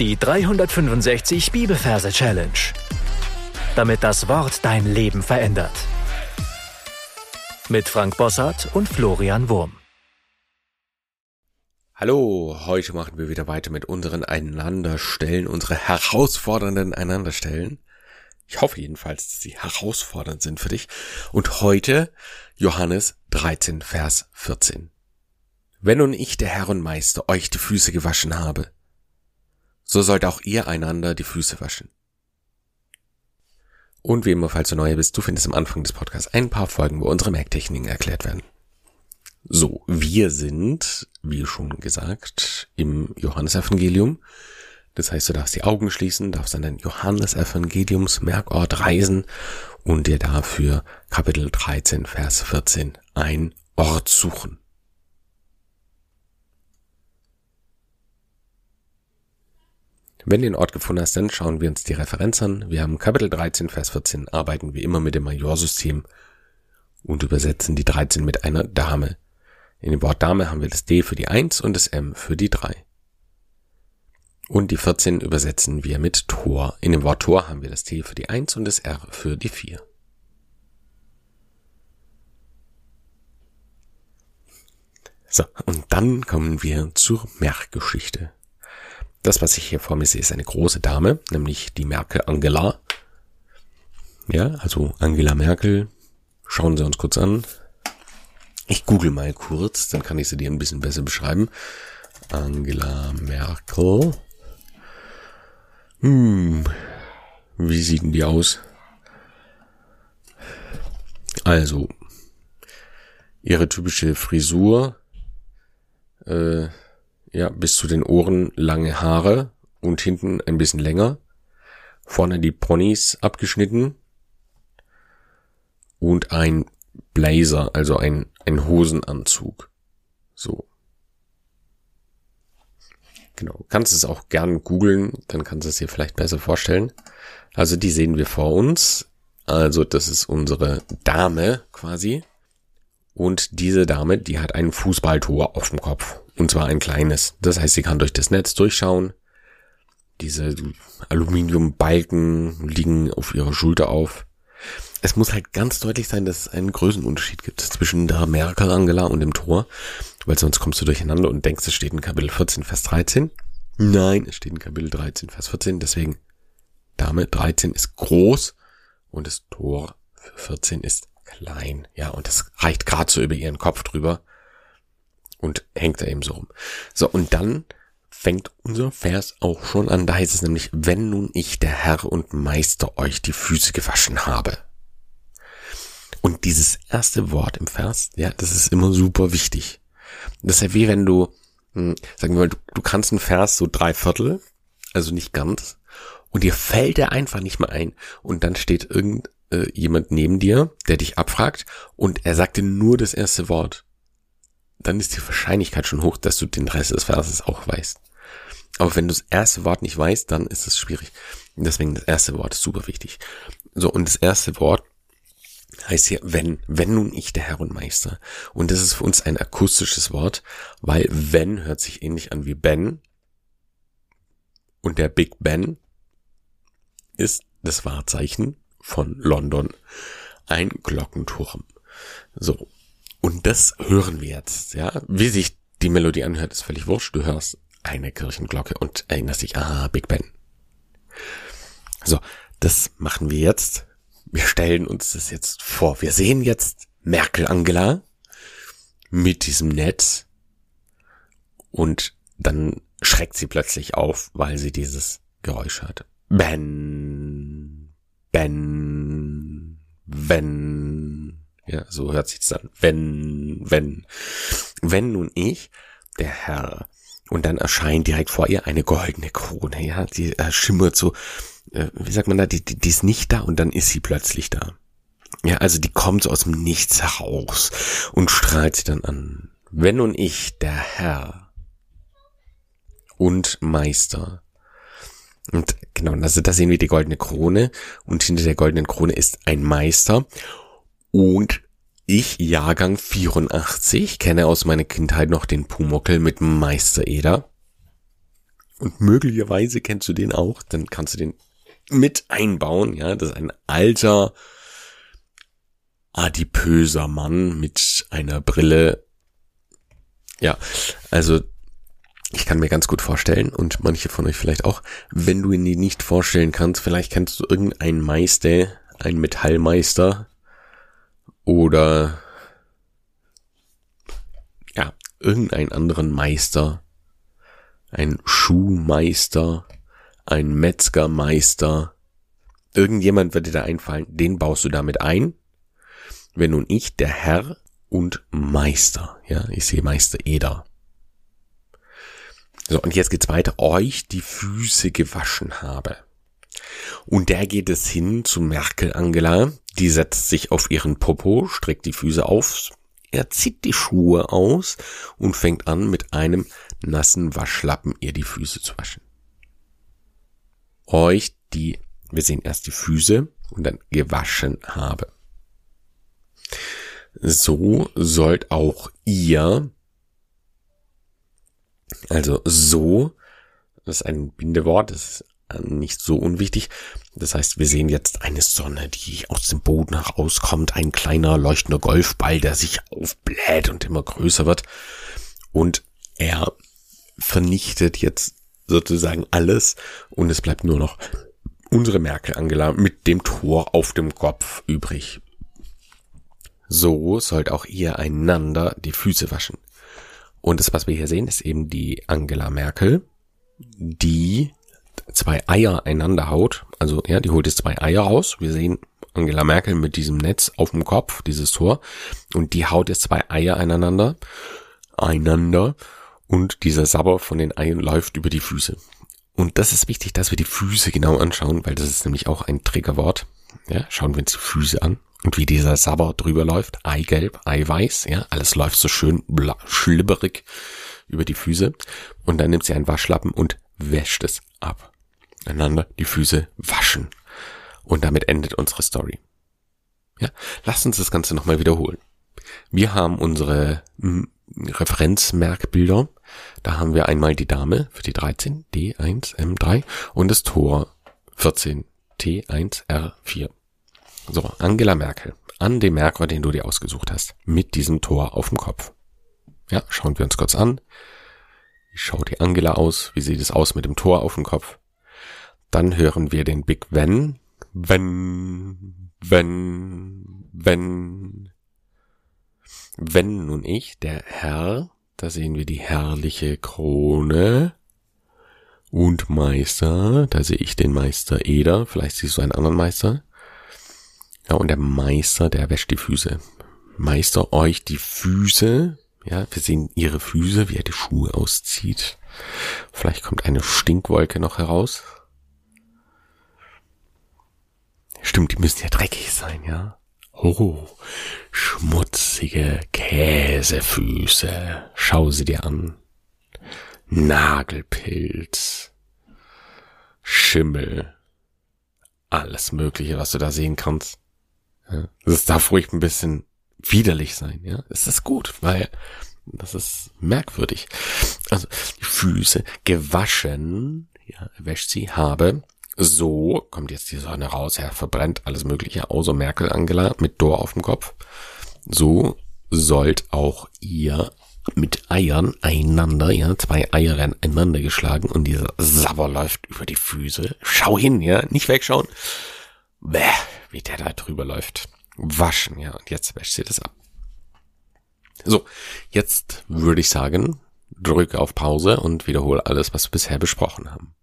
Die 365 Bibelverse Challenge. Damit das Wort dein Leben verändert. Mit Frank Bossart und Florian Wurm. Hallo, heute machen wir wieder weiter mit unseren Einanderstellen, unsere herausfordernden Einanderstellen. Ich hoffe jedenfalls, dass sie herausfordernd sind für dich. Und heute Johannes 13, Vers 14. Wenn nun ich, der Herr und Meister, euch die Füße gewaschen habe, so sollt auch ihr einander die Füße waschen. Und wie immer, falls du neu bist, du findest am Anfang des Podcasts ein paar Folgen, wo unsere Merktechniken erklärt werden. So, wir sind, wie schon gesagt, im Johannesevangelium. Das heißt, du darfst die Augen schließen, darfst an den Johannesevangeliums Merkort reisen und dir dafür Kapitel 13, Vers 14 ein Ort suchen. Wenn du den Ort gefunden hast, dann schauen wir uns die Referenz an. Wir haben Kapitel 13, Vers 14, arbeiten wie immer mit dem Majorsystem und übersetzen die 13 mit einer Dame. In dem Wort Dame haben wir das D für die 1 und das M für die 3. Und die 14 übersetzen wir mit Tor. In dem Wort Tor haben wir das T für die 1 und das R für die 4. So, und dann kommen wir zur Merkgeschichte. Das, was ich hier vor mir sehe, ist eine große Dame, nämlich die Merkel Angela. Ja, also Angela Merkel. Schauen Sie uns kurz an. Ich google mal kurz, dann kann ich sie dir ein bisschen besser beschreiben. Angela Merkel. Hm, wie sieht denn die aus? Also, ihre typische Frisur, äh, ja, bis zu den Ohren lange Haare und hinten ein bisschen länger. Vorne die Ponys abgeschnitten. Und ein Blazer, also ein, ein Hosenanzug. So. Genau. Kannst es auch gern googeln, dann kannst du es dir vielleicht besser vorstellen. Also die sehen wir vor uns. Also das ist unsere Dame quasi. Und diese Dame, die hat ein Fußballtor auf dem Kopf. Und zwar ein kleines. Das heißt, sie kann durch das Netz durchschauen. Diese Aluminiumbalken liegen auf ihrer Schulter auf. Es muss halt ganz deutlich sein, dass es einen Größenunterschied gibt zwischen der Merkel Angela und dem Tor, weil sonst kommst du durcheinander und denkst, es steht in Kapitel 14, Vers 13. Nein, es steht in Kapitel 13, Vers 14, deswegen Dame 13 ist groß und das Tor für 14 ist klein. Ja, und das reicht gerade so über ihren Kopf drüber und hängt da eben so rum. So, und dann fängt unser Vers auch schon an. Da heißt es nämlich, wenn nun ich, der Herr und Meister, euch die Füße gewaschen habe. Und dieses erste Wort im Vers, ja, das ist immer super wichtig. Das ist ja wie wenn du, hm, sagen wir mal, du, du kannst einen Vers so drei Viertel, also nicht ganz, und dir fällt er einfach nicht mehr ein. Und dann steht irgend äh, neben dir, der dich abfragt, und er sagte nur das erste Wort dann ist die Wahrscheinlichkeit schon hoch, dass du den Rest des Verses auch weißt. Aber wenn du das erste Wort nicht weißt, dann ist es schwierig. Deswegen das erste Wort ist super wichtig. So, und das erste Wort heißt hier, wenn, wenn nun ich der Herr und Meister. Und das ist für uns ein akustisches Wort, weil wenn hört sich ähnlich an wie Ben. Und der Big Ben ist das Wahrzeichen von London. Ein Glockenturm. So, und das hören wir jetzt, ja. Wie sich die Melodie anhört, ist völlig wurscht. Du hörst eine Kirchenglocke und erinnerst dich, ah, Big Ben. So, das machen wir jetzt. Wir stellen uns das jetzt vor. Wir sehen jetzt Merkel Angela mit diesem Netz und dann schreckt sie plötzlich auf, weil sie dieses Geräusch hört. Ben, Ben, Ben. Ja, so hört sich's dann. Wenn, wenn, wenn nun ich, der Herr, und dann erscheint direkt vor ihr eine goldene Krone, ja, die äh, schimmert so, äh, wie sagt man da, die, die, die ist nicht da und dann ist sie plötzlich da. Ja, also die kommt so aus dem Nichts heraus und strahlt sie dann an. Wenn nun ich, der Herr und Meister, und genau, also da sehen wir die goldene Krone und hinter der goldenen Krone ist ein Meister und ich, Jahrgang 84, kenne aus meiner Kindheit noch den Pumuckel mit Meister Eder. Und möglicherweise kennst du den auch, dann kannst du den mit einbauen, ja. Das ist ein alter, adipöser Mann mit einer Brille. Ja, also ich kann mir ganz gut vorstellen und manche von euch vielleicht auch, wenn du ihn dir nicht vorstellen kannst, vielleicht kennst du irgendeinen Meister, einen Metallmeister oder ja, irgendeinen anderen Meister, ein Schuhmeister, ein Metzgermeister, irgendjemand wird dir da einfallen, den baust du damit ein. Wenn nun ich, der Herr und Meister, ja, ich sehe Meister Eder. So, und jetzt geht's weiter, euch die Füße gewaschen habe. Und der geht es hin zu Merkel Angela, die setzt sich auf ihren Popo, streckt die Füße auf, er zieht die Schuhe aus und fängt an, mit einem nassen Waschlappen ihr die Füße zu waschen. Euch die, wir sehen erst die Füße und dann gewaschen habe. So sollt auch ihr also so, das ist ein Bindewort, das ist nicht so unwichtig. Das heißt, wir sehen jetzt eine Sonne, die aus dem Boden herauskommt, ein kleiner leuchtender Golfball, der sich aufbläht und immer größer wird. Und er vernichtet jetzt sozusagen alles und es bleibt nur noch unsere Merkel Angela mit dem Tor auf dem Kopf übrig. So sollt auch ihr einander die Füße waschen. Und das, was wir hier sehen, ist eben die Angela Merkel, die zwei Eier einander haut. Also, ja, die holt jetzt zwei Eier raus. Wir sehen Angela Merkel mit diesem Netz auf dem Kopf, dieses Tor. Und die haut jetzt zwei Eier einander, einander. Und dieser Sabber von den Eiern läuft über die Füße. Und das ist wichtig, dass wir die Füße genau anschauen, weil das ist nämlich auch ein Triggerwort. Ja, schauen wir uns die Füße an. Und wie dieser Sabber drüber läuft, Eigelb, Eiweiß, ja, alles läuft so schön schlibberig über die Füße. Und dann nimmt sie einen Waschlappen und wäscht es ab. Einander die Füße waschen. Und damit endet unsere Story. Ja, lasst uns das Ganze nochmal wiederholen. Wir haben unsere hm, Referenzmerkbilder. Da haben wir einmal die Dame für die 13, D1, M3 und das Tor 14, T1, R4. So, Angela Merkel. An dem Merkur, den du dir ausgesucht hast. Mit diesem Tor auf dem Kopf. Ja, schauen wir uns kurz an. Wie schaut die Angela aus? Wie sieht es aus mit dem Tor auf dem Kopf? Dann hören wir den Big Wenn. Wenn, wenn, wenn. Wenn nun ich, der Herr, da sehen wir die herrliche Krone und Meister, da sehe ich den Meister Eder, vielleicht siehst du einen anderen Meister. Ja, und der Meister, der wäscht die Füße. Meister euch die Füße. Ja, wir sehen ihre Füße, wie er die Schuhe auszieht. Vielleicht kommt eine Stinkwolke noch heraus. Stimmt, die müssen ja dreckig sein, ja? Oh, schmutzige Käsefüße. Schau sie dir an. Nagelpilz. Schimmel. Alles Mögliche, was du da sehen kannst. Ja, das darf ruhig ein bisschen widerlich sein, ja. Es ist gut, weil das ist merkwürdig. Also die Füße gewaschen, ja, wäscht sie, habe. So kommt jetzt die Sonne raus, ja, verbrennt alles Mögliche, außer Merkel Angela mit Dor auf dem Kopf. So sollt auch ihr mit Eiern einander, ja, zwei Eier werden einander geschlagen und dieser Sabber läuft über die Füße. Schau hin, ja, nicht wegschauen. Bäh, wie der da drüber läuft. Waschen, ja. Und jetzt wäscht sie das ab. So, jetzt würde ich sagen, drücke auf Pause und wiederhole alles, was wir bisher besprochen haben.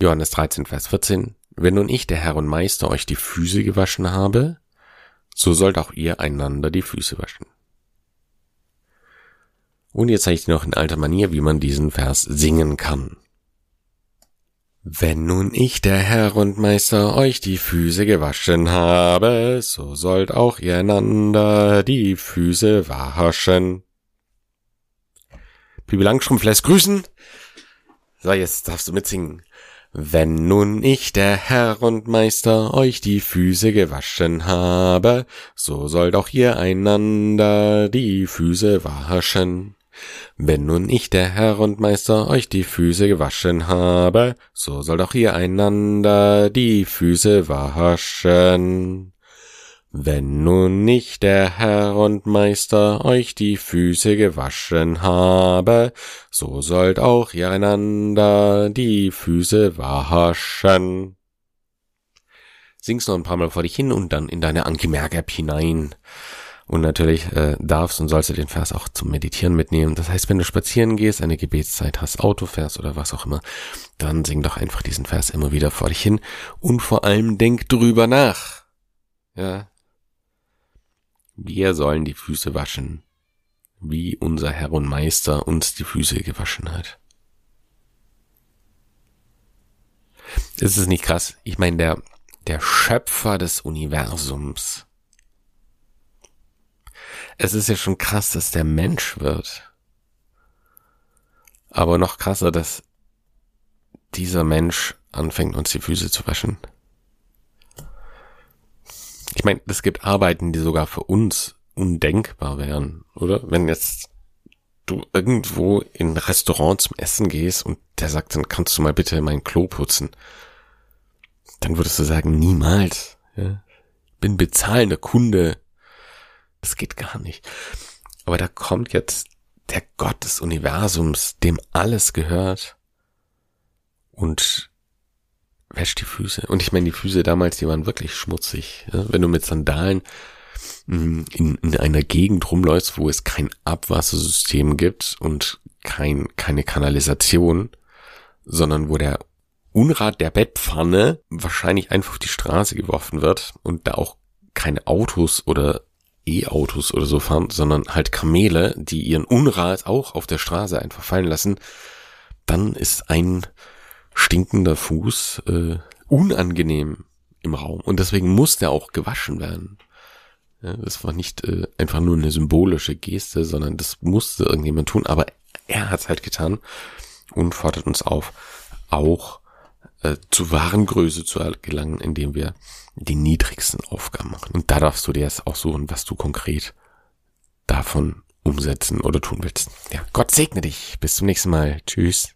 Johannes 13, Vers 14. Wenn nun ich, der Herr und Meister, euch die Füße gewaschen habe, so sollt auch ihr einander die Füße waschen. Und jetzt zeige ich dir noch in alter Manier, wie man diesen Vers singen kann. Wenn nun ich, der Herr und Meister, euch die Füße gewaschen habe, so sollt auch ihr einander die Füße waschen. Pipi Langstrumpf lässt grüßen. So, jetzt darfst du mitsingen. Wenn nun ich, der Herr und Meister, euch die Füße gewaschen habe, so sollt auch ihr einander die Füße waschen. Wenn nun ich, der Herr und Meister, euch die Füße gewaschen habe, so sollt auch ihr einander die Füße waschen. Wenn nun nicht der Herr und Meister euch die Füße gewaschen habe, so sollt auch ihr einander die Füße waschen. Sing's noch ein paar Mal vor dich hin und dann in deine Anki Merk-App hinein. Und natürlich äh, darfst und sollst du den Vers auch zum Meditieren mitnehmen. Das heißt, wenn du spazieren gehst, eine Gebetszeit hast, Auto oder was auch immer, dann sing doch einfach diesen Vers immer wieder vor dich hin und vor allem denk drüber nach. Ja. Wir sollen die Füße waschen, wie unser Herr und Meister uns die Füße gewaschen hat. Ist es nicht krass? Ich meine, der, der Schöpfer des Universums, es ist ja schon krass, dass der Mensch wird. Aber noch krasser, dass dieser Mensch anfängt, uns die Füße zu waschen. Ich meine, es gibt Arbeiten, die sogar für uns undenkbar wären, oder? Wenn jetzt du irgendwo in ein Restaurant zum Essen gehst und der sagt, dann kannst du mal bitte mein Klo putzen. Dann würdest du sagen, niemals. Ja? Bin bezahlender Kunde. Das geht gar nicht. Aber da kommt jetzt der Gott des Universums, dem alles gehört und Füße. Und ich meine, die Füße damals, die waren wirklich schmutzig. Ja? Wenn du mit Sandalen mm, in, in einer Gegend rumläufst, wo es kein Abwassersystem gibt und kein, keine Kanalisation, sondern wo der Unrat der Bettpfanne wahrscheinlich einfach auf die Straße geworfen wird und da auch keine Autos oder E-Autos oder so fahren, sondern halt Kamele, die ihren Unrat auch auf der Straße einfach fallen lassen, dann ist ein stinkender Fuß äh, unangenehm im Raum. Und deswegen muss der auch gewaschen werden. Ja, das war nicht äh, einfach nur eine symbolische Geste, sondern das musste irgendjemand tun. Aber er hat es halt getan und fordert uns auf, auch äh, zu wahren Größe zu gelangen, indem wir die niedrigsten Aufgaben machen. Und da darfst du dir jetzt auch suchen, was du konkret davon umsetzen oder tun willst. Ja, Gott segne dich. Bis zum nächsten Mal. Tschüss.